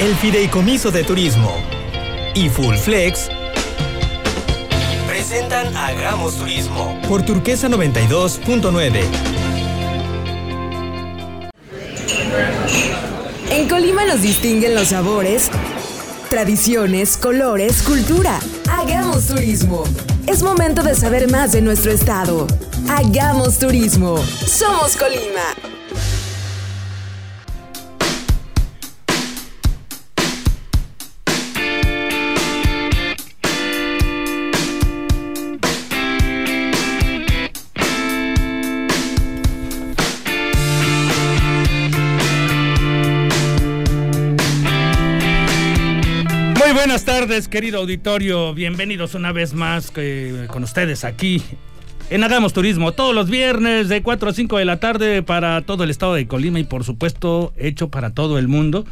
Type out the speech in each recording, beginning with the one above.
el Fideicomiso de Turismo y Full Flex presentan Hagamos Turismo por Turquesa 92.9. En Colima nos distinguen los sabores, tradiciones, colores, cultura. Hagamos turismo. Es momento de saber más de nuestro estado. Hagamos turismo. Somos Colima. Buenas tardes, querido auditorio. Bienvenidos una vez más eh, con ustedes aquí en Hagamos Turismo. Todos los viernes de 4 a 5 de la tarde para todo el estado de Colima y por supuesto hecho para todo el mundo.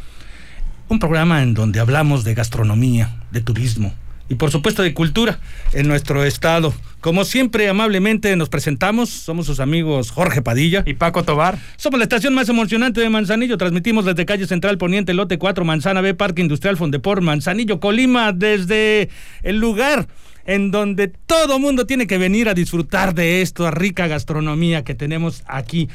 Un programa en donde hablamos de gastronomía, de turismo, y por supuesto de cultura en nuestro estado. Como siempre, amablemente nos presentamos, somos sus amigos Jorge Padilla y Paco Tobar. Somos la estación más emocionante de Manzanillo, transmitimos desde calle Central Poniente, lote 4, Manzana B, Parque Industrial Fondepor, Manzanillo, Colima, desde el lugar en donde todo mundo tiene que venir a disfrutar de esta rica gastronomía que tenemos aquí.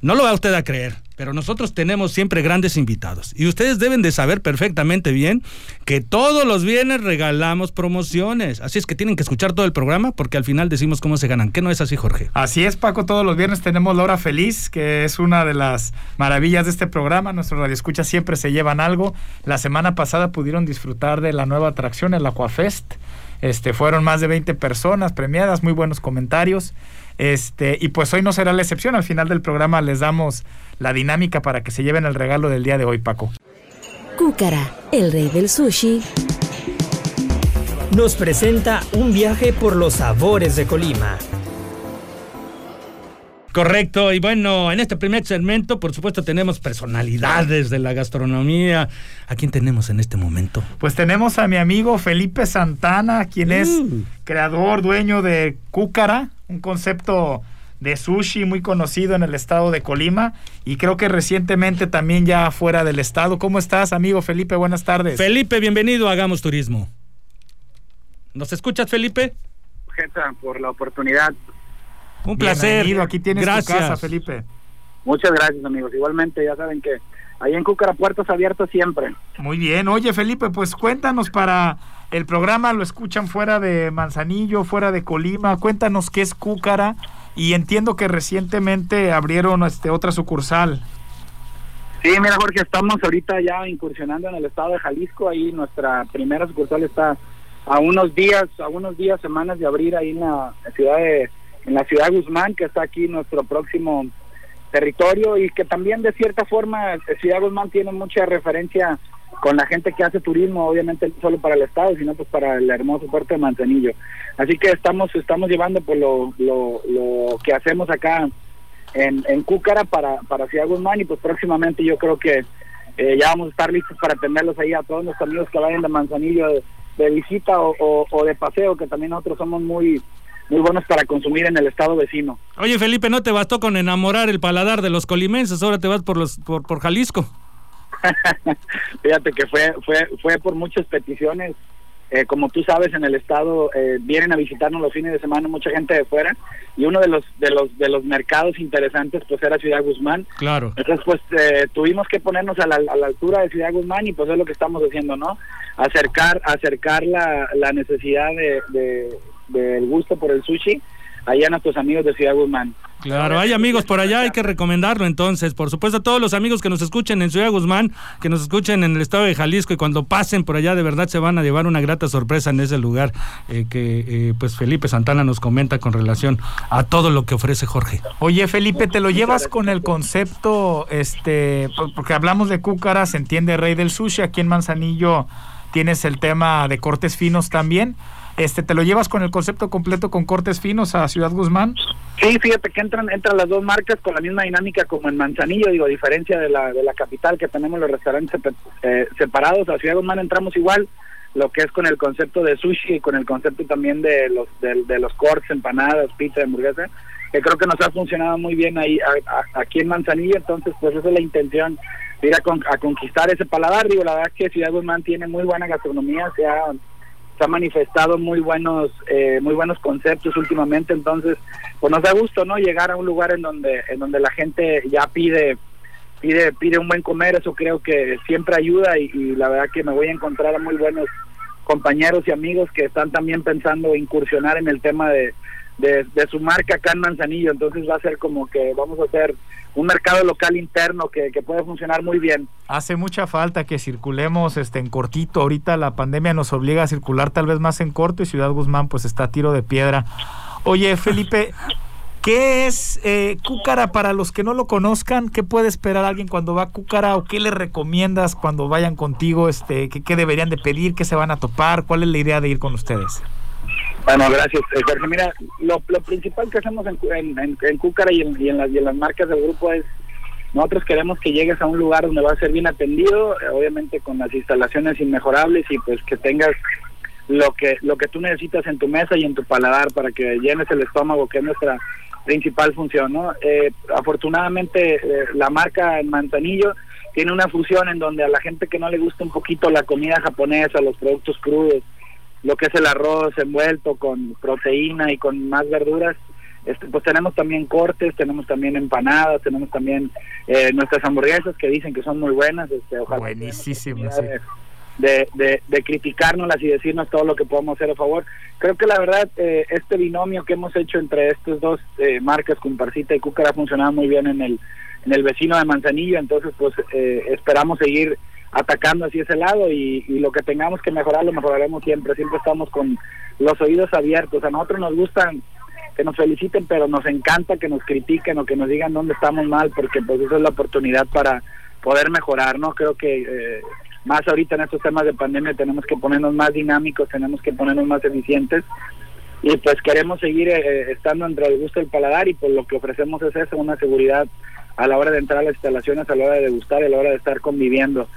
No lo va usted a creer, pero nosotros tenemos siempre grandes invitados. Y ustedes deben de saber perfectamente bien que todos los viernes regalamos promociones. Así es que tienen que escuchar todo el programa porque al final decimos cómo se ganan. ¿Qué no es así, Jorge? Así es, Paco. Todos los viernes tenemos la hora feliz, que es una de las maravillas de este programa. Nuestros radioescuchas siempre se llevan algo. La semana pasada pudieron disfrutar de la nueva atracción, el Aquafest. Este, fueron más de 20 personas premiadas, muy buenos comentarios. Este, y pues hoy no será la excepción. Al final del programa les damos la dinámica para que se lleven el regalo del día de hoy, Paco. Cúcara, el rey del sushi. Nos presenta un viaje por los sabores de Colima. Correcto, y bueno, en este primer segmento, por supuesto, tenemos personalidades de la gastronomía. ¿A quién tenemos en este momento? Pues tenemos a mi amigo Felipe Santana, quien es mm. creador, dueño de Cúcara, un concepto de sushi muy conocido en el estado de Colima y creo que recientemente también ya fuera del estado. ¿Cómo estás, amigo Felipe? Buenas tardes. Felipe, bienvenido a Hagamos Turismo. ¿Nos escuchas, Felipe? por la oportunidad. Un placer. Aquí tienes gracias. tu casa, Felipe. Muchas gracias, amigos. Igualmente, ya saben que ahí en Cúcara puertos abiertos siempre. Muy bien. Oye, Felipe, pues cuéntanos para el programa, lo escuchan fuera de Manzanillo, fuera de Colima. Cuéntanos qué es Cúcara y entiendo que recientemente abrieron este otra sucursal. Sí, mira Jorge, estamos ahorita ya incursionando en el estado de Jalisco, ahí nuestra primera sucursal está a unos días, a unos días, semanas de abrir ahí en la ciudad de en la ciudad Guzmán, que está aquí nuestro próximo territorio y que también de cierta forma Ciudad Guzmán tiene mucha referencia con la gente que hace turismo, obviamente no solo para el estado, sino pues para el hermoso puerto de Manzanillo. Así que estamos estamos llevando pues, lo, lo, que hacemos acá en, en Cúcara para, para Ciudad Guzmán y pues próximamente yo creo que eh, ya vamos a estar listos para atenderlos ahí a todos nuestros amigos que vayan de Manzanillo de, visita o, o de paseo, que también nosotros somos muy muy buenos para consumir en el estado vecino. Oye Felipe, ¿no te bastó con enamorar el paladar de los colimenses? Ahora te vas por los por, por Jalisco. Fíjate que fue fue fue por muchas peticiones. Eh, como tú sabes, en el estado eh, vienen a visitarnos los fines de semana mucha gente de fuera y uno de los de los de los mercados interesantes pues era Ciudad Guzmán. Claro. Entonces pues eh, tuvimos que ponernos a la, a la, altura de Ciudad Guzmán y pues es lo que estamos haciendo, ¿no? Acercar acercar la, la necesidad de del gusto por el sushi allá a nuestros amigos de Ciudad Guzmán. Claro, hay amigos por allá, hay que recomendarlo entonces. Por supuesto, a todos los amigos que nos escuchen en Ciudad Guzmán, que nos escuchen en el estado de Jalisco y cuando pasen por allá, de verdad se van a llevar una grata sorpresa en ese lugar eh, que eh, pues Felipe Santana nos comenta con relación a todo lo que ofrece Jorge. Oye, Felipe, ¿te lo llevas con el concepto, este, porque hablamos de Cúcara, se entiende Rey del Sushi, aquí en Manzanillo tienes el tema de cortes finos también? Este, ¿Te lo llevas con el concepto completo con cortes finos a Ciudad Guzmán? Sí, fíjate que entran, entran las dos marcas con la misma dinámica como en Manzanillo, digo, a diferencia de la, de la capital que tenemos los restaurantes eh, separados, a Ciudad Guzmán entramos igual, lo que es con el concepto de sushi y con el concepto también de los de, los cortes, empanadas, pizza, hamburguesa, que creo que nos ha funcionado muy bien ahí aquí en Manzanillo, entonces pues esa es la intención ir a, conquistar ese paladar. Digo, la verdad es que Ciudad Guzmán tiene muy buena gastronomía, se ha, se ha manifestado muy buenos, eh, muy buenos conceptos últimamente, entonces, pues nos da gusto, ¿no? Llegar a un lugar en donde, en donde la gente ya pide pide pide un buen comer eso creo que siempre ayuda y, la verdad que me voy a encontrar a muy buenos compañeros y amigos que están también pensando incursionar en el tema de, de, su marca acá en Manzanillo. Entonces va a ser como que vamos a hacer un mercado local interno que, que, puede funcionar muy bien. Hace mucha falta que circulemos este en cortito. Ahorita la pandemia nos obliga a circular tal vez más en corto y Ciudad Guzmán pues está a tiro de piedra. Oye, Felipe, ¿qué es eh, Cúcara para los que no lo conozcan? ¿Qué puede esperar alguien cuando va a Cúcara o qué le recomiendas cuando vayan contigo? Este, ¿qué, ¿Qué deberían de pedir? ¿Qué se van a topar? ¿Cuál es la idea de ir con ustedes? Bueno, gracias, eh, Jorge. Mira, lo, principal que hacemos en, en, en Cúcara y en, las, y en las marcas del grupo es nosotros queremos que llegues a un lugar donde va a ser bien atendido, eh, obviamente con las instalaciones inmejorables y pues que tengas lo que lo que tú necesitas en tu mesa y en tu paladar para que llenes el estómago, que es nuestra principal función, ¿no? Eh, afortunadamente la marca en Manzanillo tiene una fusión en donde a la gente que no le gusta un poquito la comida japonesa, los productos crudos, lo que es el arroz envuelto con proteína y con más verduras. Este, pues tenemos también cortes, tenemos también empanadas, tenemos también eh, nuestras hamburguesas que dicen que son muy buenas. Este, Buenísimas. De, de, de, criticárnoslas y decirnos todo lo que podemos hacer a favor. Creo que la verdad, eh, este binomio que hemos hecho entre estas dos eh, marcas, Comparcita y Cúcara, ha funcionado muy bien en el, en el vecino de Manzanillo, entonces pues eh, esperamos seguir atacando hacia ese lado y, lo que tengamos que mejorar lo mejoraremos siempre, siempre estamos con los oídos abiertos, a nosotros nos gustan que nos feliciten, pero nos encanta que nos critiquen o que nos digan dónde estamos mal, porque pues eso es la oportunidad para poder mejorar, ¿no? Creo que eh, más ahorita en estos temas de pandemia tenemos que ponernos más dinámicos, tenemos que ponernos más eficientes y pues queremos seguir eh, estando entre el gusto del paladar y pues lo que ofrecemos es eso, una seguridad a la hora de entrar a las instalaciones, a la hora de degustar, a la hora de estar conviviendo.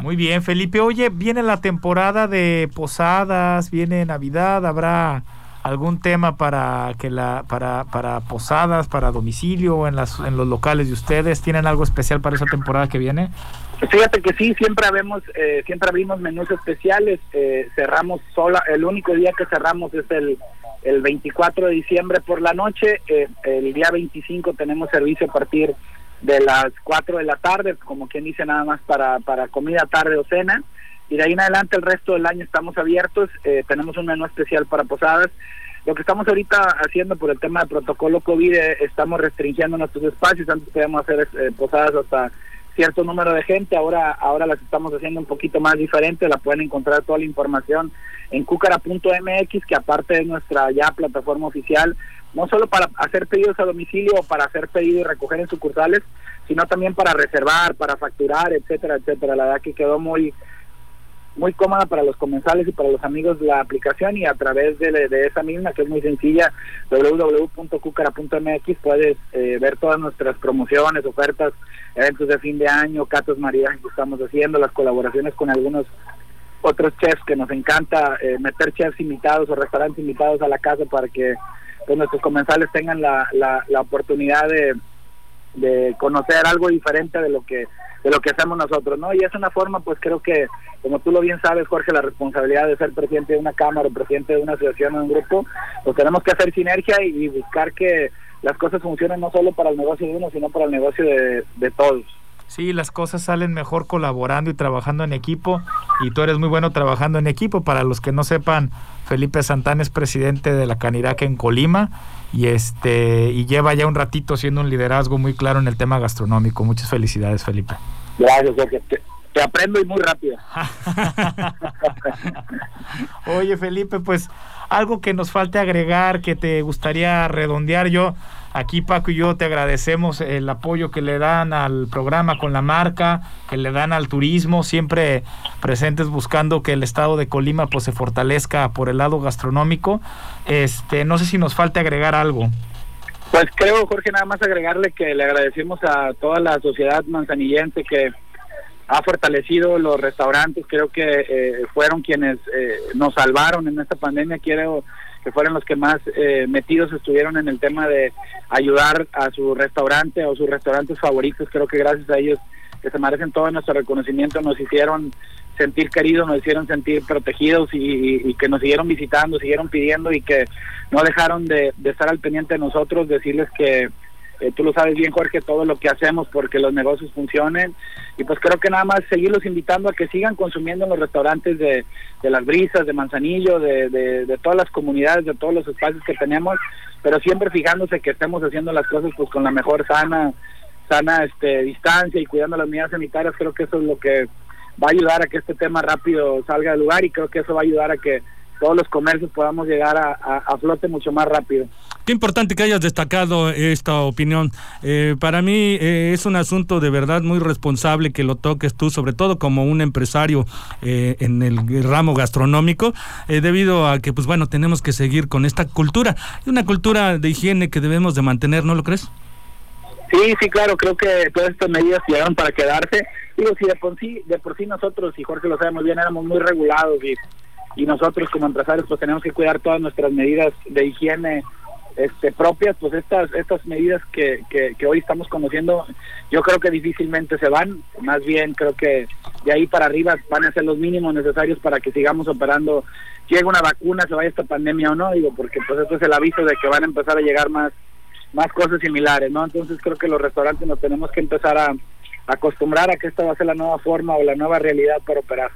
Muy bien, Felipe. Oye, viene la temporada de posadas, viene Navidad, habrá algún tema para que la para para posadas, para domicilio en las en los locales de ustedes, ¿tienen algo especial para esa temporada que viene? Fíjate que sí, siempre abrimos eh, siempre abrimos menús especiales, eh, cerramos sola, el único día que cerramos es el el 24 de diciembre por la noche, eh, el día 25 tenemos servicio a partir de las 4 de la tarde, como quien dice nada más para, para comida, tarde o cena. Y de ahí en adelante el resto del año estamos abiertos, eh, tenemos un menú especial para posadas. Lo que estamos ahorita haciendo por el tema del protocolo COVID, eh, estamos restringiendo nuestros espacios, antes podíamos hacer eh, posadas hasta cierto número de gente, ahora ahora las estamos haciendo un poquito más diferente, la pueden encontrar toda la información en cucara.mx, que aparte de nuestra ya plataforma oficial, no solo para hacer pedidos a domicilio o para hacer pedidos y recoger en sucursales, sino también para reservar, para facturar, etcétera, etcétera. La verdad que quedó muy muy cómoda para los comensales y para los amigos la aplicación y a través de, de esa misma que es muy sencilla www.cucara.mx puedes eh, ver todas nuestras promociones, ofertas, eventos de fin de año, catos maridajes que estamos haciendo, las colaboraciones con algunos otros chefs que nos encanta eh, meter chefs invitados o restaurantes invitados a la casa para que pues nuestros comensales tengan la, la, oportunidad de, de conocer algo diferente de lo que de lo que hacemos nosotros, ¿no? Y es una forma, pues creo que, como tú lo bien sabes, Jorge, la responsabilidad de ser presidente de una cámara o presidente de una asociación o un grupo, pues tenemos que hacer sinergia y, buscar que las cosas funcionen no solo para el negocio de uno, sino para el negocio de, de todos. Sí, las cosas salen mejor colaborando y trabajando en equipo y tú eres muy bueno trabajando en equipo. Para los que no sepan, Felipe Santana es presidente de la Caniraca en Colima y este y lleva ya un ratito siendo un liderazgo muy claro en el tema gastronómico. Muchas felicidades, Felipe. Gracias, te, te aprendo y muy rápido. Oye, Felipe, pues algo que nos falte agregar, que te gustaría redondear yo. Aquí Paco y yo te agradecemos el apoyo que le dan al programa con la marca, que le dan al turismo, siempre presentes buscando que el estado de Colima pues se fortalezca por el lado gastronómico. Este, no sé si nos falte agregar algo. Pues creo, Jorge, nada más agregarle que le agradecemos a toda la sociedad manzanillense que ha fortalecido los restaurantes, creo que eh, fueron quienes eh, nos salvaron en esta pandemia. Quiero que fueron los que más eh, metidos estuvieron en el tema de ayudar a su restaurante o sus restaurantes favoritos. Creo que gracias a ellos, que se merecen todo nuestro reconocimiento, nos hicieron sentir queridos, nos hicieron sentir protegidos y, que nos siguieron visitando, siguieron pidiendo y que no dejaron de, de estar al pendiente de nosotros, decirles que eh, tú lo sabes bien, Jorge, todo lo que hacemos porque los negocios funcionen. Y pues creo que nada más seguirlos invitando a que sigan consumiendo en los restaurantes de, de Las Brisas, de Manzanillo, de, de, todas las comunidades, de todos los espacios que tenemos, pero siempre fijándose que estemos haciendo las cosas pues con la mejor sana sana este distancia y cuidando las medidas sanitarias. Creo que eso es lo que va a ayudar a que este tema rápido salga del lugar y creo que eso va a ayudar a que todos los comercios podamos llegar a, flote mucho más rápido. Importante que hayas destacado esta opinión. Eh, para mí eh, es un asunto de verdad muy responsable que lo toques tú, sobre todo como un empresario eh, en el ramo gastronómico, debido a que, pues bueno, tenemos que seguir con esta cultura, una cultura de higiene que debemos de mantener, ¿no lo crees? Sí, sí, claro, creo que todas estas medidas llegaron para quedarse. Digo, si de por sí, de por sí nosotros, y Jorge lo sabe muy bien, éramos muy regulados y y nosotros como empresarios pues tenemos que cuidar todas nuestras medidas de higiene este, propias, pues estas estas medidas que, que, hoy estamos conociendo, yo creo que difícilmente se van, más bien creo que de ahí para arriba van a ser los mínimos necesarios para que sigamos operando, llegue una vacuna, se vaya esta pandemia o no, digo, porque pues esto es el aviso de que van a empezar a llegar más más cosas similares, ¿no? Entonces creo que los restaurantes nos tenemos que empezar a acostumbrar a que esta va a ser la nueva forma o la nueva realidad para operar.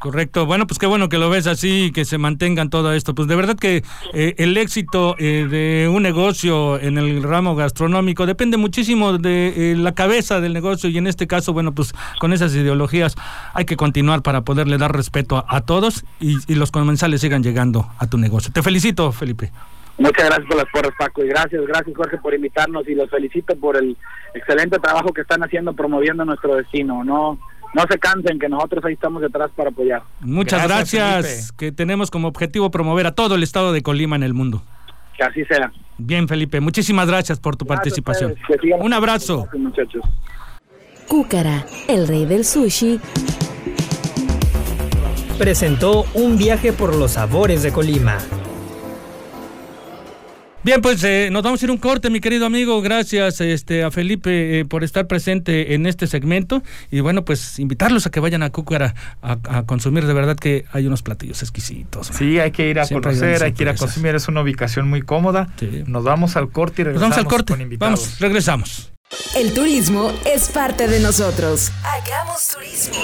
Correcto. Bueno, pues qué bueno que lo ves así, que se mantengan todo esto. Pues de verdad que eh, el éxito eh, de un negocio en el ramo gastronómico depende muchísimo de eh, la cabeza del negocio y en este caso, bueno, pues con esas ideologías hay que continuar para poderle dar respeto a, todos y, los comensales sigan llegando a tu negocio. Te felicito, Felipe. Muchas gracias por las porras, Paco, y gracias, gracias, Jorge, por invitarnos y los felicito por el excelente trabajo que están haciendo promoviendo nuestro destino. No no se cansen, que nosotros ahí estamos detrás para apoyar. Muchas gracias, que tenemos como objetivo promover a todo el estado de Colima en el mundo. Que así sea. Bien, Felipe, muchísimas gracias por tu participación. Un abrazo. muchachos. Cúcara, el rey del sushi. Presentó un viaje por los sabores de Colima. Bien, pues eh, nos vamos a ir un corte, mi querido amigo. Gracias este, a Felipe eh, por estar presente en este segmento. Y bueno, pues invitarlos a que vayan a Cúcara a, consumir. De verdad que hay unos platillos exquisitos. Sí, hay que ir a conocer, hay, que ir a consumir. Es una ubicación muy cómoda. Nos vamos al corte y regresamos vamos al corte. Vamos, regresamos. El turismo es parte de nosotros. Hagamos turismo.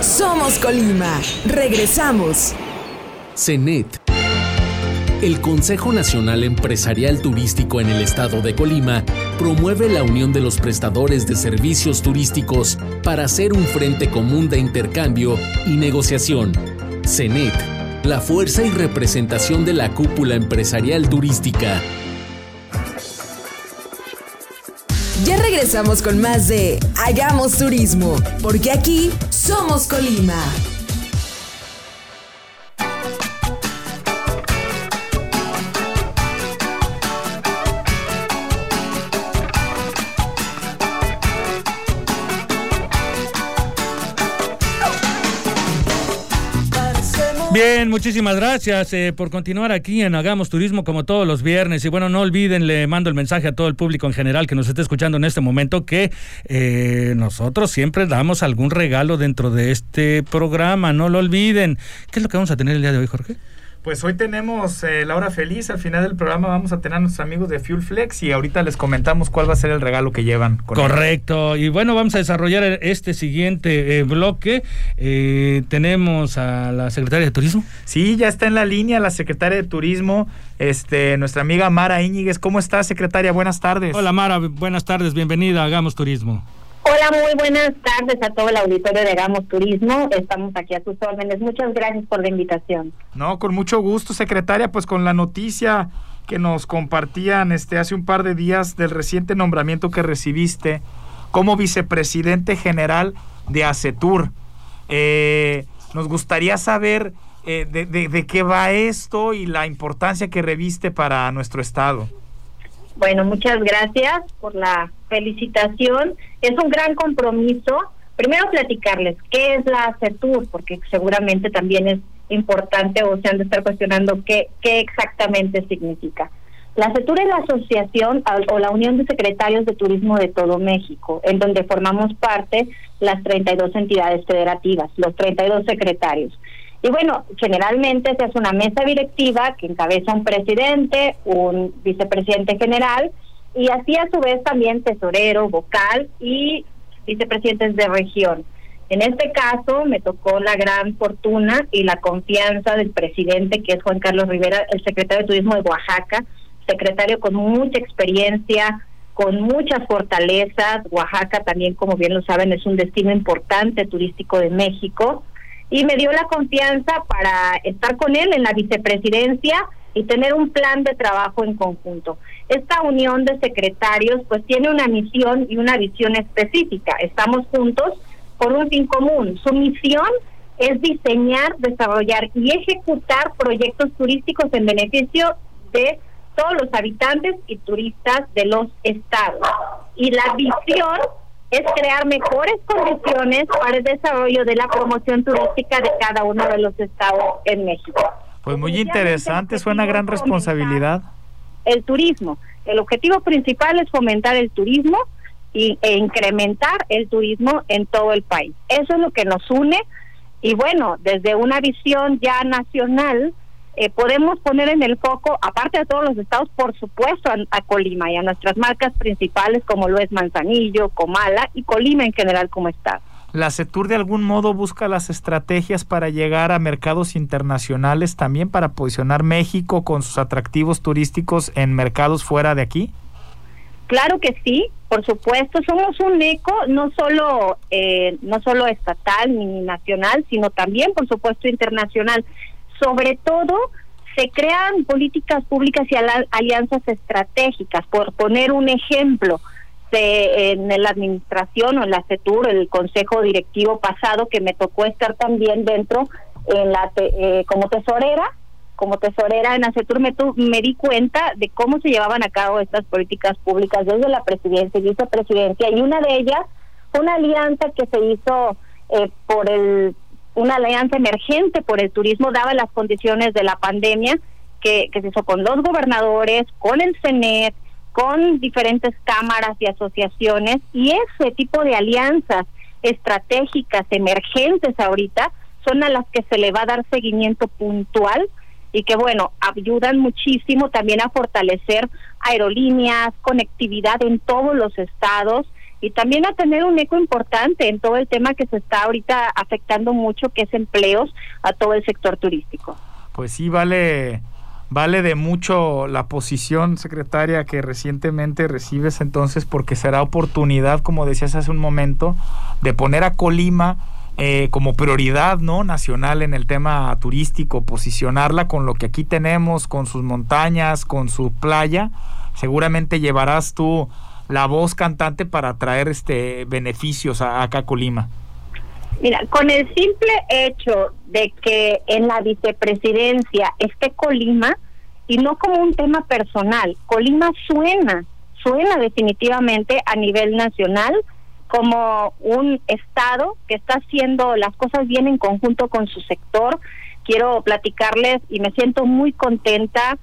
Somos Colima. Regresamos. CENET el Consejo Nacional Empresarial Turístico en el estado de Colima promueve la unión de los prestadores de servicios turísticos para hacer un frente común de intercambio y negociación. CENET, la fuerza y representación de la cúpula empresarial turística. Ya regresamos con más de Hagamos Turismo, porque aquí somos Colima. Bien, muchísimas gracias eh, por continuar aquí en Hagamos Turismo como todos los viernes. Y bueno, no olviden, le mando el mensaje a todo el público en general que nos esté escuchando en este momento que eh, nosotros siempre damos algún regalo dentro de este programa. No lo olviden. ¿Qué es lo que vamos a tener el día de hoy, Jorge? Pues hoy tenemos eh, la hora feliz. Al final del programa vamos a tener a nuestros amigos de Fuel Flex y ahorita les comentamos cuál va a ser el regalo que llevan. Correcto. Y bueno, vamos a desarrollar este siguiente eh, bloque. Eh, tenemos a la secretaria de Turismo. Sí, ya está en la línea la secretaria de Turismo, este, nuestra amiga Mara Íñiguez. ¿Cómo está, secretaria? Buenas tardes. Hola, Mara. Buenas tardes. Bienvenida a Hagamos Turismo. Hola, muy buenas tardes a todo el auditorio de Gamos Turismo. Estamos aquí a sus órdenes. Muchas gracias por la invitación. No, con mucho gusto, secretaria, pues con la noticia que nos compartían este hace un par de días del reciente nombramiento que recibiste como vicepresidente general de ACETUR. Eh, nos gustaría saber eh, de, de qué va esto y la importancia que reviste para nuestro estado. Bueno, muchas gracias por la felicitación. Es un gran compromiso. Primero platicarles qué es la CETUR, porque seguramente también es, importante o se han de estar cuestionando qué, qué exactamente significa. La CETUR es la asociación o la Unión de Secretarios de Turismo de todo México, en donde formamos parte las 32 entidades federativas, los 32 secretarios. Y bueno, generalmente se hace una mesa directiva que encabeza un presidente, un vicepresidente general y así a su vez también tesorero, vocal y vicepresidentes de región. En este caso me tocó la gran fortuna y la confianza del presidente, que es Juan Carlos Rivera, el secretario de Turismo de Oaxaca, secretario con mucha experiencia, con muchas fortalezas. Oaxaca también, como bien lo saben, es un destino importante turístico de México. Y me dio la confianza para estar con él en la vicepresidencia y tener un plan de trabajo en conjunto. Esta unión de secretarios pues tiene una misión y una visión específica. Estamos juntos por un fin común. Su misión es diseñar, desarrollar y ejecutar proyectos turísticos en beneficio de todos los habitantes y turistas de los estados. Y la visión es crear mejores condiciones para el desarrollo de la promoción turística de cada uno de los estados en México. Pues muy interesante, suena gran responsabilidad. El turismo. El objetivo principal es fomentar el turismo y, e incrementar el turismo en todo el país. Eso es lo que nos une y bueno, desde una visión ya nacional, eh, podemos poner en el foco, aparte de todos los estados, por supuesto, a, Colima y a nuestras marcas principales como lo es Manzanillo, Comala y Colima en general como estado. ¿La CETUR de algún modo busca las estrategias para llegar a mercados internacionales también para posicionar México con sus atractivos turísticos en mercados fuera de aquí? Claro que sí, por supuesto, somos un eco no solo eh, no solo estatal ni nacional, sino también, por supuesto, internacional sobre todo se crean políticas públicas y alianzas estratégicas. Por poner un ejemplo, en la administración o en la CETUR, el consejo directivo pasado que me tocó estar también dentro en la eh, como tesorera, como tesorera en la CETUR me, me di cuenta de cómo se llevaban a cabo estas políticas públicas desde la presidencia y vicepresidencia y una de ellas fue una alianza que se hizo eh, por el una alianza emergente por el turismo, daba las condiciones de la pandemia, que, se hizo con los gobernadores, con el CENET, con diferentes cámaras y asociaciones, y ese tipo de alianzas estratégicas emergentes ahorita son a las que se le va a dar seguimiento puntual y que bueno, ayudan muchísimo también a fortalecer aerolíneas, conectividad en todos los estados, y también a tener un eco importante en todo el tema que se está ahorita afectando mucho, que es empleos a todo el sector turístico. Pues sí, vale, vale de mucho la posición, secretaria, que recientemente recibes entonces, porque será oportunidad, como decías hace un momento, de poner a Colima eh, como prioridad no nacional en el tema turístico, posicionarla con lo que aquí tenemos, con sus montañas, con su playa. Seguramente llevarás tú la voz cantante para traer este beneficios a, acá a Colima? Mira, con el simple hecho de que en la vicepresidencia esté Colima, y no como un tema personal, Colima suena, suena definitivamente a nivel nacional como un estado que está haciendo las cosas bien en conjunto con su sector. Quiero platicarles y me siento muy contenta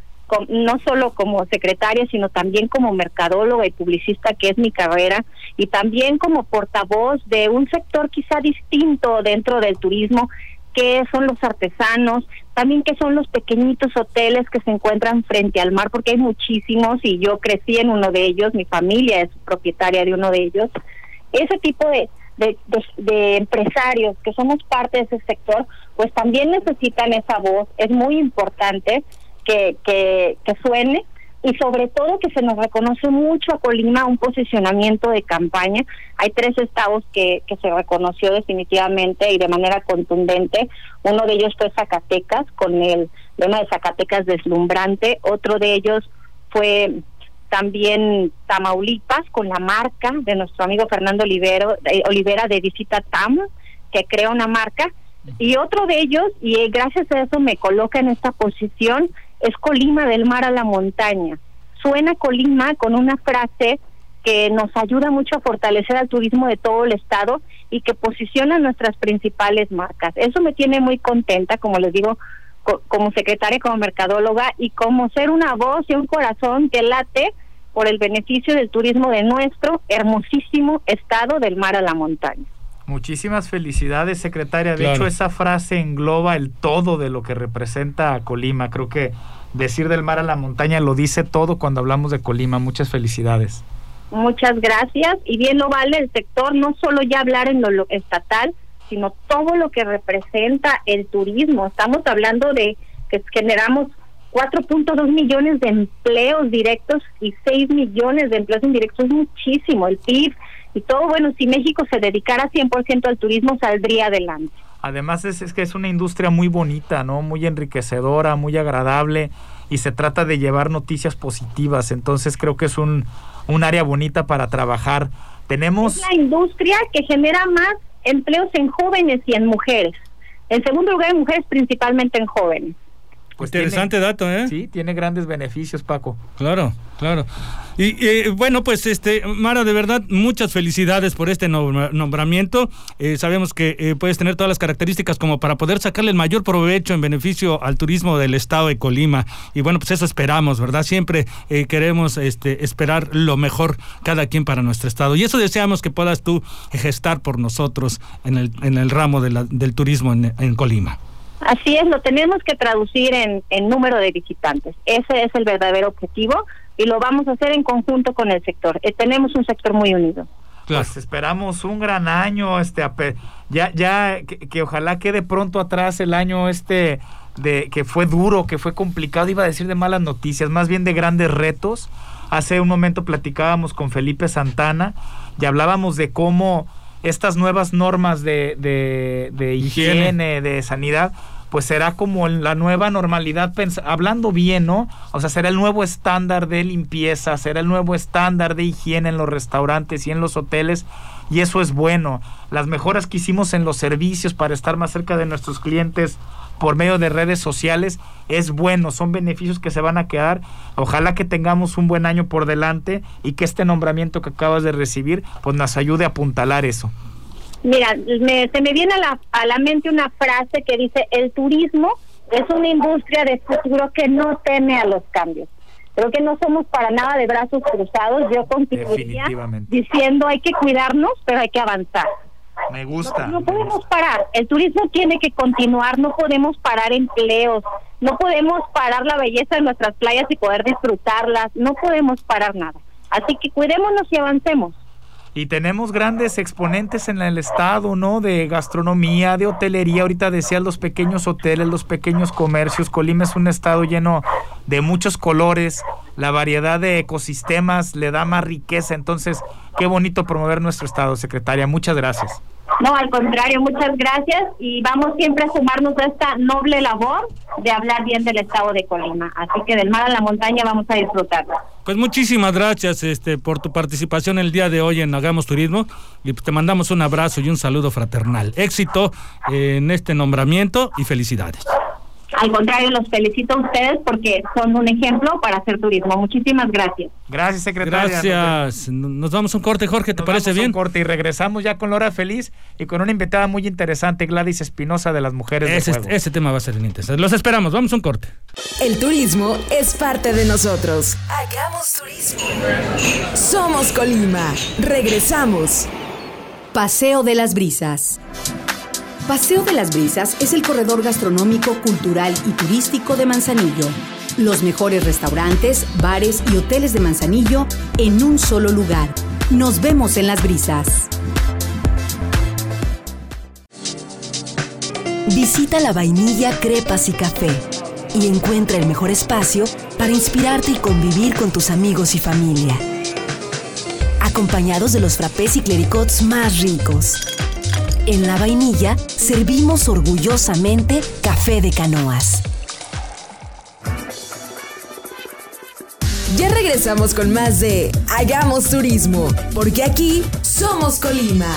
no solo como secretaria, sino también como mercadóloga y publicista, que es mi carrera, y también como portavoz de un sector quizá distinto dentro del turismo, que son los artesanos, también que son los pequeñitos hoteles que se encuentran frente al mar, porque hay muchísimos y yo crecí en uno de ellos, mi familia es propietaria de uno de ellos. Ese tipo de, de, de, empresarios que somos parte de ese sector, pues también necesitan esa voz, es muy importante que, suene y sobre todo que se nos reconoce mucho a Colima un posicionamiento de campaña. Hay tres estados que, que se reconoció definitivamente y de manera contundente. Uno de ellos fue Zacatecas, con el lema de Zacatecas deslumbrante. Otro de ellos fue también Tamaulipas, con la marca de nuestro amigo Fernando Olivero, Olivera de Visita TAM, que crea una marca. Y otro de ellos, y gracias a eso me coloca en esta posición, es Colima del mar a la montaña. Suena Colima con una frase que nos ayuda mucho a fortalecer al turismo de todo el estado y que posiciona nuestras principales marcas. Eso me tiene muy contenta, como les digo, como secretaria, como mercadóloga y como ser una voz y un corazón que late por el beneficio del turismo de nuestro hermosísimo estado del mar a la montaña. Muchísimas felicidades, secretaria. De hecho, esa frase engloba el todo de lo que representa a Colima. Creo que decir del mar a la montaña lo dice todo cuando hablamos de Colima. Muchas felicidades. Muchas gracias. Y bien lo vale el sector, no solo ya hablar en lo estatal, sino todo lo que representa el turismo. Estamos hablando de que generamos 4.2 millones de empleos directos y 6 millones de empleos indirectos, es muchísimo. El PIB y todo, bueno, si México se dedicara 100% al turismo, saldría adelante. Además es, es que es una industria muy bonita, ¿no? Muy enriquecedora, muy agradable y se trata de llevar noticias positivas. Entonces creo que es un, un área bonita para trabajar. Tenemos... Es la industria que genera más empleos en jóvenes y en mujeres. En segundo lugar, en mujeres, principalmente en jóvenes. Pues Interesante dato, ¿eh? Sí, tiene grandes beneficios, Paco. Claro, claro. Y eh, bueno, pues este, Mara, de verdad, muchas felicidades por este nombramiento. Eh, sabemos que eh, puedes tener todas las características como para poder sacarle el mayor provecho en beneficio al turismo del estado de Colima. Y bueno, pues eso esperamos, ¿verdad? Siempre queremos este, esperar lo mejor cada quien para nuestro estado. Y eso deseamos que puedas tú gestar por nosotros en el, en el ramo del turismo en Colima. Así es, lo tenemos que traducir en, en número de visitantes. Ese es el verdadero objetivo y lo vamos a hacer en conjunto con el sector. Eh, tenemos un sector muy unido. Pues esperamos un gran año, este, ya, ya que, que, ojalá quede pronto atrás el año este de que fue duro, que fue complicado, iba a decir de malas noticias, más bien de grandes retos. Hace un momento platicábamos con Felipe Santana y hablábamos de cómo estas nuevas normas de, de, higiene, de sanidad, pues será como la nueva normalidad, hablando bien, ¿no? O sea, será el nuevo estándar de limpieza, será el nuevo estándar de higiene en los restaurantes y en los hoteles, y eso es bueno. Las mejoras que hicimos en los servicios para estar más cerca de nuestros clientes por medio de redes sociales es bueno, son beneficios que se van a quedar. Ojalá que tengamos un buen año por delante y que este nombramiento que acabas de recibir pues nos ayude a apuntalar eso. Mira, se me viene a la, a la mente una frase que dice, el turismo es una industria de futuro que no teme a los cambios. Creo que no somos para nada de brazos cruzados. Yo continuaría diciendo hay que cuidarnos, pero hay que avanzar. Me gusta. No, podemos parar. El turismo tiene que continuar. No podemos parar empleos. No podemos parar la belleza de nuestras playas y poder disfrutarlas. No podemos parar nada. Así que cuidémonos y avancemos. Y tenemos grandes exponentes en el estado, ¿no? De gastronomía, de hotelería. Ahorita decías los pequeños hoteles, los pequeños comercios. Colima es un estado lleno de muchos colores. La variedad de ecosistemas le da más riqueza. Entonces, qué bonito promover nuestro estado, secretaria. Muchas gracias. No, al contrario, muchas gracias y vamos siempre a sumarnos a esta noble labor de hablar bien del estado de Colima. Así que del mar a la montaña vamos a disfrutarlo. Pues muchísimas gracias este, por tu participación el día de hoy en Hagamos Turismo y te mandamos un abrazo y un saludo fraternal. Éxito en este nombramiento y felicidades. Al contrario, los felicito a ustedes porque son un ejemplo para hacer turismo. Muchísimas gracias. Gracias, secretaria. Gracias. Nos vamos a un corte, Jorge, ¿te parece bien? Un corte y regresamos ya con Laura Feliz y con una invitada muy interesante, Gladys Espinosa de las Mujeres ese, de Ese tema va a ser interesante. Los esperamos, vamos a un corte. El turismo es parte de nosotros. Hagamos turismo. Somos Colima. Regresamos. Paseo de las Brisas. Paseo de las Brisas es el corredor gastronómico, cultural y turístico de Manzanillo. Los mejores restaurantes, bares y hoteles de Manzanillo en un solo lugar. Nos vemos en las brisas. Visita la vainilla, crepas y café y encuentra el mejor espacio para inspirarte y convivir con tus amigos y familia. Acompañados de los frappés y clericots más ricos en la vainilla servimos orgullosamente café de canoas. Ya regresamos con más de Hagamos Turismo, porque aquí somos Colima.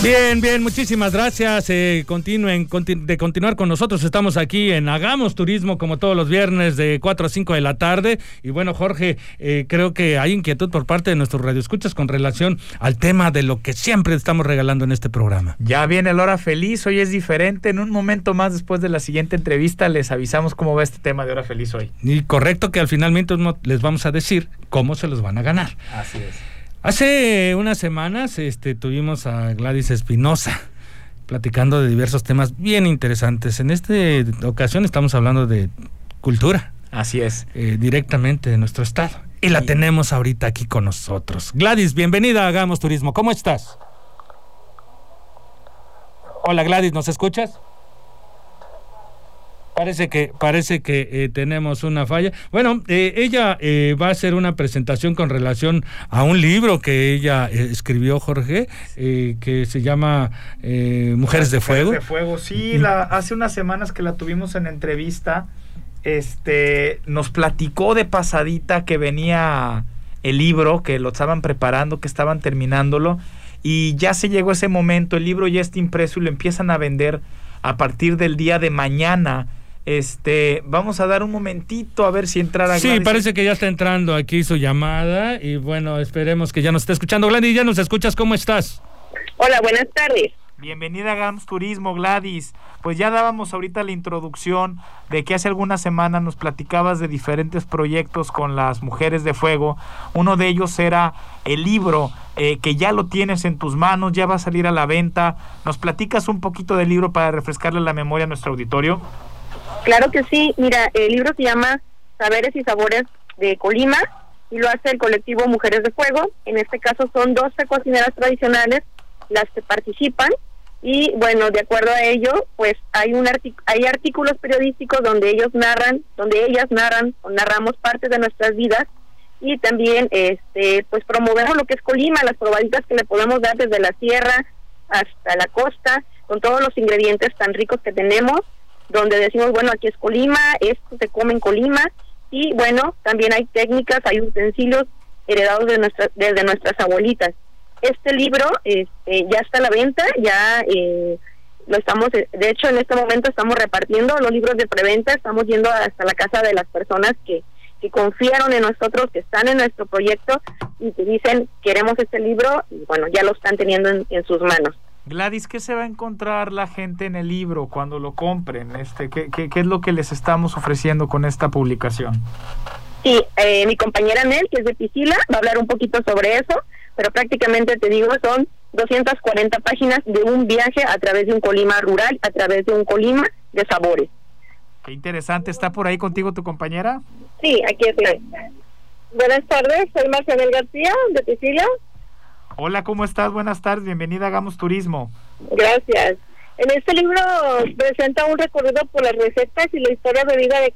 Bien, bien, muchísimas gracias. Eh, continúen de continuar con nosotros. Estamos aquí en Hagamos Turismo como todos los viernes de 4 a 5 de la tarde. Y bueno, Jorge, eh, creo que hay inquietud por parte de nuestros radioescuchas con relación al tema de lo que siempre estamos regalando en este programa. Ya viene la hora feliz, hoy es diferente. En un momento más después de la siguiente entrevista les avisamos cómo va este tema de hora feliz hoy. Y correcto que al finalmente les vamos a decir cómo se los van a ganar. Así es. Hace unas semanas este, tuvimos a Gladys Espinosa platicando de diversos temas bien interesantes. En esta ocasión estamos hablando de cultura. Así es. Eh, directamente de nuestro estado. Y la tenemos ahorita aquí con nosotros. Gladys, bienvenida a Hagamos Turismo. ¿Cómo estás? Hola Gladys, ¿nos escuchas? Parece que, parece que eh, tenemos una falla. Bueno, eh, ella eh, va a hacer una presentación con relación a un libro que ella escribió, Jorge, que se llama Mujeres de Fuego. Mujeres de Fuego, sí, la, hace unas semanas que la tuvimos en entrevista, este, nos platicó de pasadita que venía el libro, que lo estaban preparando, que estaban terminándolo, y ya se llegó ese momento, el libro ya está impreso y lo empiezan a vender a partir del día de mañana este, vamos a dar un momentito a ver si entrará. Sí, parece que ya está entrando aquí su llamada y bueno, esperemos que ya nos esté escuchando. Gladys, ya nos escuchas, ¿cómo estás? Hola, buenas tardes. Bienvenida a GAMS Turismo, Gladys. Pues ya dábamos ahorita la introducción de que hace algunas semanas nos platicabas de diferentes proyectos con las mujeres de fuego. Uno de ellos era el libro eh, que ya lo tienes en tus manos, ya va a salir a la venta. ¿Nos platicas un poquito del libro para refrescarle la memoria a nuestro auditorio? Claro que sí. Mira, el libro se llama Saberes y Sabores de Colima y lo hace el colectivo Mujeres de Fuego. En este caso son 12 cocineras tradicionales las que participan y bueno, de acuerdo a ello, pues hay un hay artículos periodísticos donde ellos narran, donde ellas narran o narramos parte de nuestras vidas y también este pues promovemos lo que es Colima, las probaditas que le podemos dar desde la sierra hasta la costa con todos los ingredientes tan ricos que tenemos donde decimos, bueno, aquí es Colima, esto se come en Colima, y bueno, también hay técnicas, hay utensilios heredados de nuestra, desde nuestras abuelitas. Este libro este, ya está a la venta, ya eh, lo estamos, de hecho en este momento estamos repartiendo los libros de preventa, estamos yendo hasta la casa de las personas que, que confiaron en nosotros, que están en nuestro proyecto y que dicen queremos este libro y bueno, ya lo están teniendo en sus manos. Gladys, ¿qué se va a encontrar la gente en el libro cuando lo compren? Este, ¿qué, qué, es lo que les estamos ofreciendo con esta publicación? Sí, eh, mi compañera Nel, que es de Piscila, va a hablar un poquito sobre eso, pero prácticamente te digo, son 240 páginas de un viaje a través de un Colima rural, a través de un Colima de sabores. Qué interesante. ¿Está por ahí contigo tu compañera? Sí, aquí estoy. Buenas tardes, soy Marcel García, de Piscila. Hola, ¿cómo estás? Buenas tardes, bienvenida a Hagamos Turismo. Gracias. En este libro presenta un recorrido por las recetas y la historia de vida de,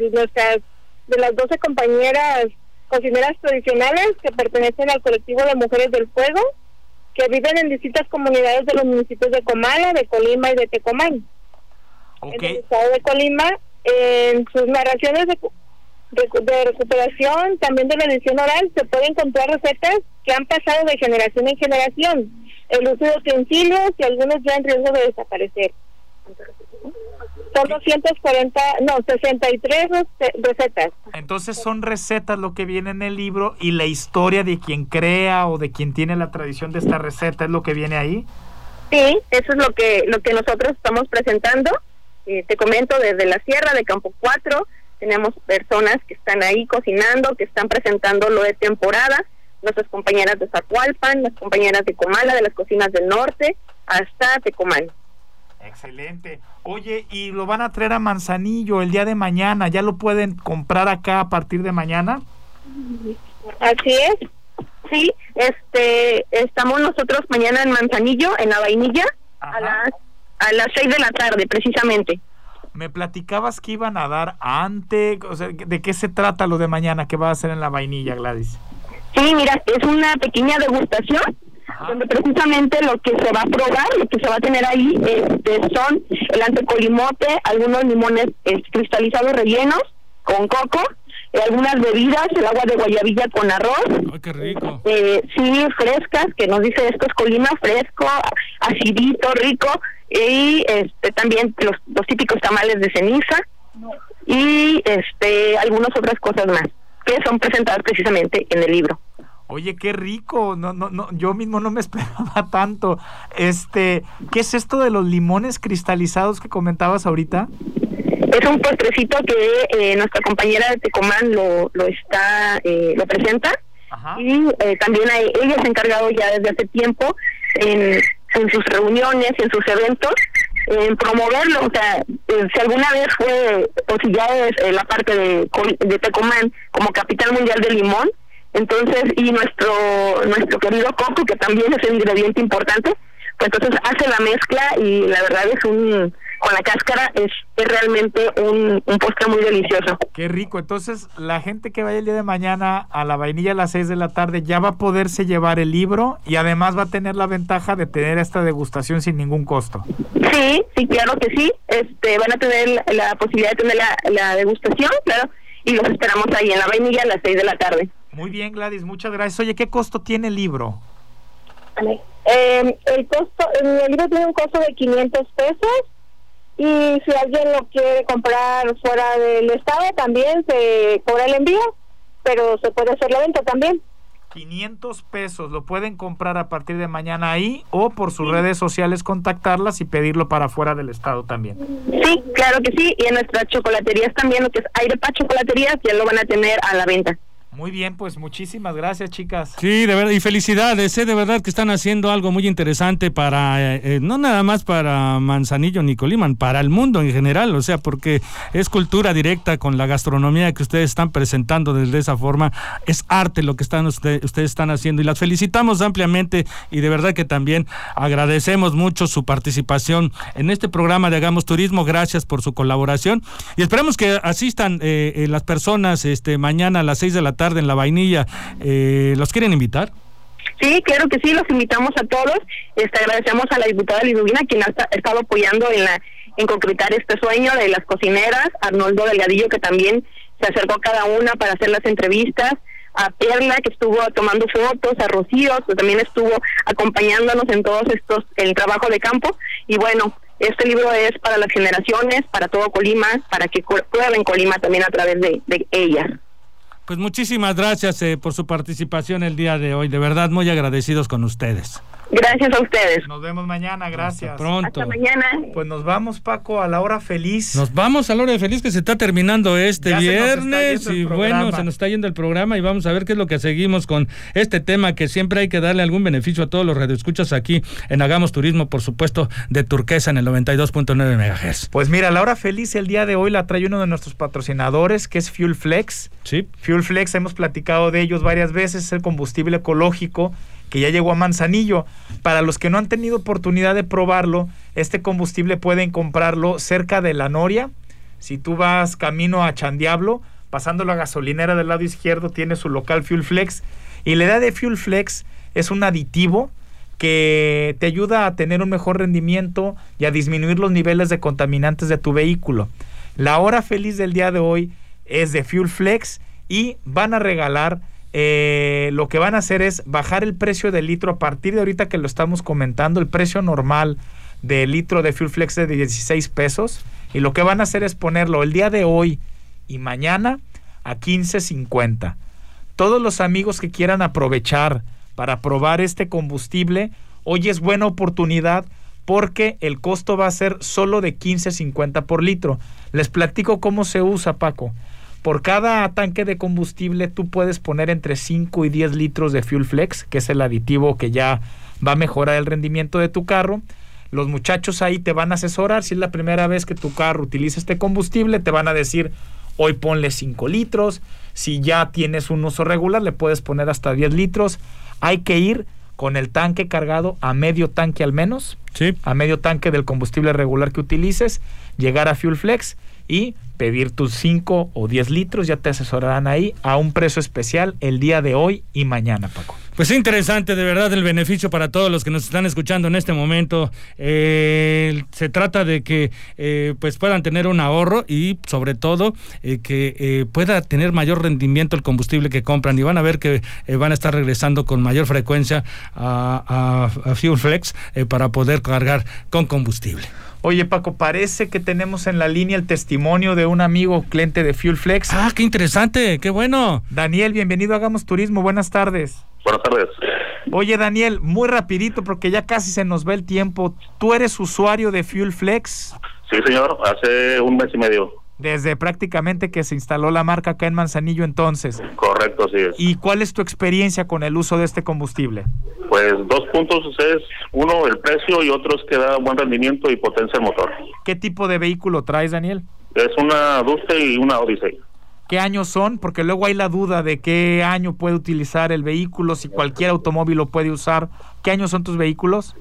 de nuestras de las 12 compañeras cocineras tradicionales que pertenecen al colectivo de Mujeres del Fuego, que viven en distintas comunidades de los municipios de Comala, de Colima y de Tecomán. En el estado de Colima, en sus narraciones de, de recuperación, también de la edición oral, se pueden encontrar recetas que han pasado de generación en generación. El uso de utensilios y algunos ya en riesgo de desaparecer. Son 240, no, 63 recetas. Entonces son recetas lo que viene en el libro y la historia de quien crea o de quien tiene la tradición de esta receta es lo que viene ahí. Sí, eso es lo que lo que nosotros estamos presentando. Eh, te comento desde la Sierra de Campo 4, tenemos personas que están ahí cocinando, que están presentando lo de temporada, nuestras compañeras de Zacualpan, las compañeras de Comala, de las cocinas del norte, hasta Tecomán. Excelente. Oye, ¿y lo van a traer a Manzanillo el día de mañana? ¿Ya lo pueden comprar acá a partir de mañana? Así es. Sí, este, estamos nosotros mañana en Manzanillo, en la vainilla, a las, a las seis de la tarde, precisamente me platicabas que iban a dar antes, o sea, ¿de qué se trata lo de mañana que va a hacer en la vainilla, Gladys? Sí, mira, es una pequeña degustación donde precisamente lo que se va a probar, lo que se va a tener ahí este, son el antecolimote, algunos limones cristalizados rellenos con coco eh, algunas bebidas, el agua de guayabilla con arroz. Ay, qué rico. Eh, sí, frescas, que nos dice esto es Colima, fresco, acidito, rico, y este también los, los típicos tamales de ceniza y este algunas otras cosas más que son presentadas precisamente en el libro. Oye, qué rico. No, no, no, yo mismo no me esperaba tanto. Este, ¿qué es esto de los limones cristalizados que comentabas ahorita? Es un postrecito que eh, nuestra compañera de Tecomán lo, lo está, eh, lo presenta. Ajá. Y eh, también a ella se ha encargado ya desde hace tiempo en, en sus reuniones y en sus eventos en promoverlo. O sea, eh, si alguna vez fue, o si ya es eh, la parte de, de Tecomán como capital mundial del limón, entonces, y nuestro nuestro querido coco, que también es un ingrediente importante, pues entonces hace la mezcla y la verdad es un, con la cáscara es, es realmente un, un postre muy delicioso. Qué rico. Entonces, la gente que vaya el día de mañana a la vainilla a las 6 de la tarde ya va a poderse llevar el libro y además va a tener la ventaja de tener esta degustación sin ningún costo. Sí, sí, claro que sí. Este, van a tener la, la posibilidad de tener la, la degustación, claro, y los esperamos ahí en la vainilla a las 6 de la tarde. Muy bien, Gladys, muchas gracias. Oye, ¿qué costo tiene el libro? Eh, el costo, el libro tiene un costo de 500 pesos y si alguien lo quiere comprar fuera del estado también se cobra el envío, pero se puede hacer la venta también. 500 pesos. Lo pueden comprar a partir de mañana ahí o por sus redes sociales contactarlas y pedirlo para fuera del estado también. Sí, claro que sí, y en nuestras chocolaterías también, lo que es Aire Pa Chocolaterías, ya lo van a tener a la venta. Muy bien, pues muchísimas gracias, chicas. Sí, de verdad, y felicidades, ¿eh? de verdad que están haciendo algo muy interesante para, eh, eh, no nada más para Manzanillo ni Coliman, para el mundo en general, o sea, porque es cultura directa con la gastronomía que ustedes están presentando desde esa forma, es arte lo que están usted- ustedes están haciendo y las felicitamos ampliamente y de verdad que también agradecemos mucho su participación en este programa de Hagamos Turismo, gracias por su colaboración y esperamos que asistan eh, eh, las personas este mañana a las 6 de la tarde en La Vainilla, eh, ¿los quieren invitar? Sí, claro que sí, los invitamos a todos. Este, agradecemos a la diputada Liduvina, quien ha esta- estado apoyando en, la, en concretar este sueño de las cocineras, Arnoldo Delgadillo, que también se acercó a cada una para hacer las entrevistas, a Perla, que estuvo tomando fotos, a Rocío, que también estuvo acompañándonos en todos estos, el trabajo de campo. Y bueno, este libro es para las generaciones, para todo Colima, para que prueben Colima también a través de ellas. Pues muchísimas gracias eh, por su participación el día de hoy, de verdad muy agradecidos con ustedes. Gracias a ustedes. Nos vemos mañana, gracias. Hasta pronto. Hasta mañana. Pues nos vamos, Paco, a la hora feliz. Nos vamos a la hora feliz que se está terminando este Ya se nos está viernes y bueno, se nos está yendo el programa y vamos a ver qué es lo que seguimos con este tema que siempre hay que darle algún beneficio a todos los radioescuchas aquí en Hagamos Turismo, por supuesto, de Turquesa en el 92.9 MHz. Pues mira, la hora feliz el día de hoy la trae uno de nuestros patrocinadores, que es Fuel Flex. Sí. Fuel Flex, hemos platicado de ellos varias veces, es el combustible ecológico que ya llegó a Manzanillo. Para los que no han tenido oportunidad de probarlo, este combustible pueden comprarlo cerca de la Noria. Si tú vas camino a Chandiablo, pasando la gasolinera del lado izquierdo, tiene su local Fuel Flex. Y la idea de Fuel Flex es un aditivo que te ayuda a tener un mejor rendimiento y a disminuir los niveles de contaminantes de tu vehículo. La hora feliz del día de hoy es de Fuel Flex y van a regalar, eh, lo que van a hacer es bajar el precio del litro a partir de ahorita que lo estamos comentando, el precio normal del litro de Fuel Flex de 16 pesos y lo que van a hacer es ponerlo el día de hoy y mañana a 15.50. Todos los amigos que quieran aprovechar para probar este combustible, hoy es buena oportunidad porque el costo va a ser solo de 15.50 por litro. Les platico cómo se usa, Paco. Por cada tanque de combustible tú puedes poner entre 5 y 10 litros de Fuel Flex, que es el aditivo que ya va a mejorar el rendimiento de tu carro. Los muchachos ahí te van a asesorar. Si es la primera vez que tu carro utiliza este combustible, te van a decir, hoy ponle 5 litros. Si ya tienes un uso regular, le puedes poner hasta 10 litros. Hay que ir con el tanque cargado a medio tanque al menos, Sí. a medio tanque del combustible regular que utilices, llegar a Fuel Flex y pedir tus 5 o 10 litros, ya te asesorarán ahí a un precio especial el día de hoy y mañana, Paco. Pues interesante, de verdad, el beneficio para todos los que nos están escuchando en este momento. Eh, se trata de que eh, pues puedan tener un ahorro y sobre todo eh, que pueda tener mayor rendimiento el combustible que compran y van a ver que van a estar regresando con mayor frecuencia a, a Fuel Flex para poder cargar con combustible. Oye, Paco, parece que tenemos en la línea el testimonio de un amigo cliente de Fuel Flex. Ah, qué interesante, qué bueno. Daniel, bienvenido a Hagamos Turismo. Buenas tardes. Buenas tardes. Oye, Daniel, muy rapidito porque ya casi se nos va el tiempo. ¿Tú eres usuario de Fuel Flex? Sí, señor, hace un mes y medio. Desde prácticamente que se instaló la marca acá en Manzanillo entonces. Correcto, sí es. ¿Y cuál es tu experiencia con el uso de este combustible? Pues dos puntos es uno el precio y otro es que da buen rendimiento y potencia el motor. ¿Qué tipo de vehículo traes, Daniel? Es una Duster y una Odyssey. ¿Qué años son? Porque luego hay la duda de qué año puede utilizar el vehículo, si cualquier automóvil lo puede usar. ¿Qué años son tus vehículos?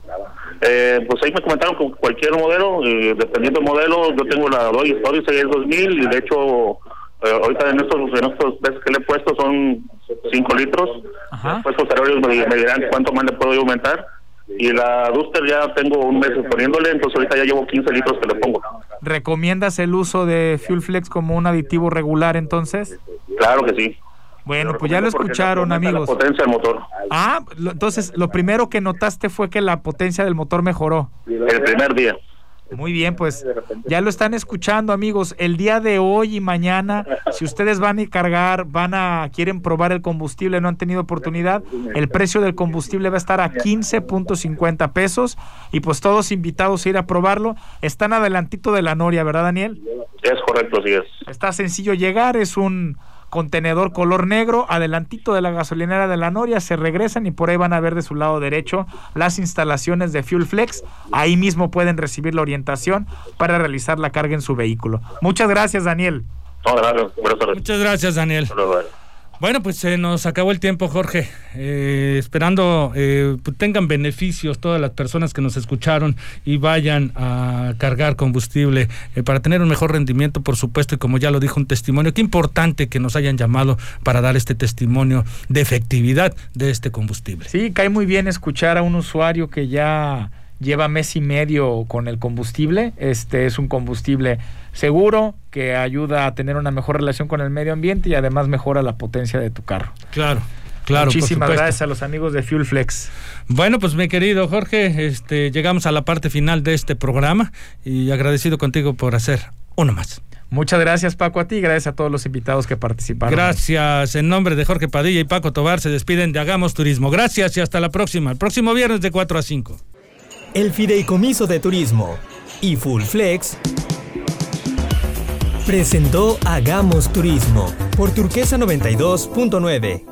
Eh, pues ahí me comentaron con cualquier modelo, eh, dependiendo del modelo, yo tengo la Odyssey es 2000 y de hecho eh, ahorita en estos, en estos veces que le he puesto son 5 litros, después posteriores me, me, dirán cuánto más le puedo aumentar y la Duster ya tengo un mes poniéndole, entonces ahorita ya llevo 15 litros que le pongo. ¿Recomiendas el uso de Fuel Flex como un aditivo regular entonces? Claro que sí. Bueno, pues ya lo escucharon, amigos. La potencia del motor. Ah, entonces lo primero que notaste fue que la potencia del motor mejoró. El primer día. Muy bien, pues ya lo están escuchando, amigos. El día de hoy y mañana, si ustedes van a cargar, van a quieren probar el combustible, no han tenido oportunidad, el precio del combustible va a estar a 15.50 pesos y pues todos invitados a ir a probarlo. Están adelantito de la Noria, ¿verdad, Daniel? Es correcto, sí es. Está sencillo llegar, es un contenedor color negro, adelantito de la gasolinera de la Noria, se regresan y por ahí van a ver de su lado derecho las instalaciones de Fuel Flex. Ahí mismo pueden recibir la orientación para realizar la carga en su vehículo. Muchas gracias, Daniel. Muchas gracias, Daniel. Bueno, pues se nos acabó el tiempo, Jorge. Eh, esperando eh, pues, tengan beneficios todas las personas que nos escucharon y vayan a cargar combustible eh, para tener un mejor rendimiento, por supuesto, y como ya lo dijo un testimonio, qué importante que nos hayan llamado para dar este testimonio de efectividad de este combustible. Sí, cae muy bien escuchar a un usuario que ya lleva mes y medio con el combustible. Este es un combustible seguro que ayuda a tener una mejor relación con el medio ambiente y además mejora la potencia de tu carro. Claro. Claro, Muchísimas gracias a los amigos de Fuel Flex. Bueno, pues mi querido Jorge, este, llegamos a la parte final de este programa y agradecido contigo por hacer uno más. Muchas gracias Paco a ti y gracias a todos los invitados que participaron. Gracias. En nombre de Jorge Padilla y Paco Tobar se despiden de Hagamos Turismo. Gracias y hasta la próxima. El próximo viernes de 4 a 5 el Fideicomiso de Turismo y Full Flex presentó Hagamos Turismo por Turquesa 92.9.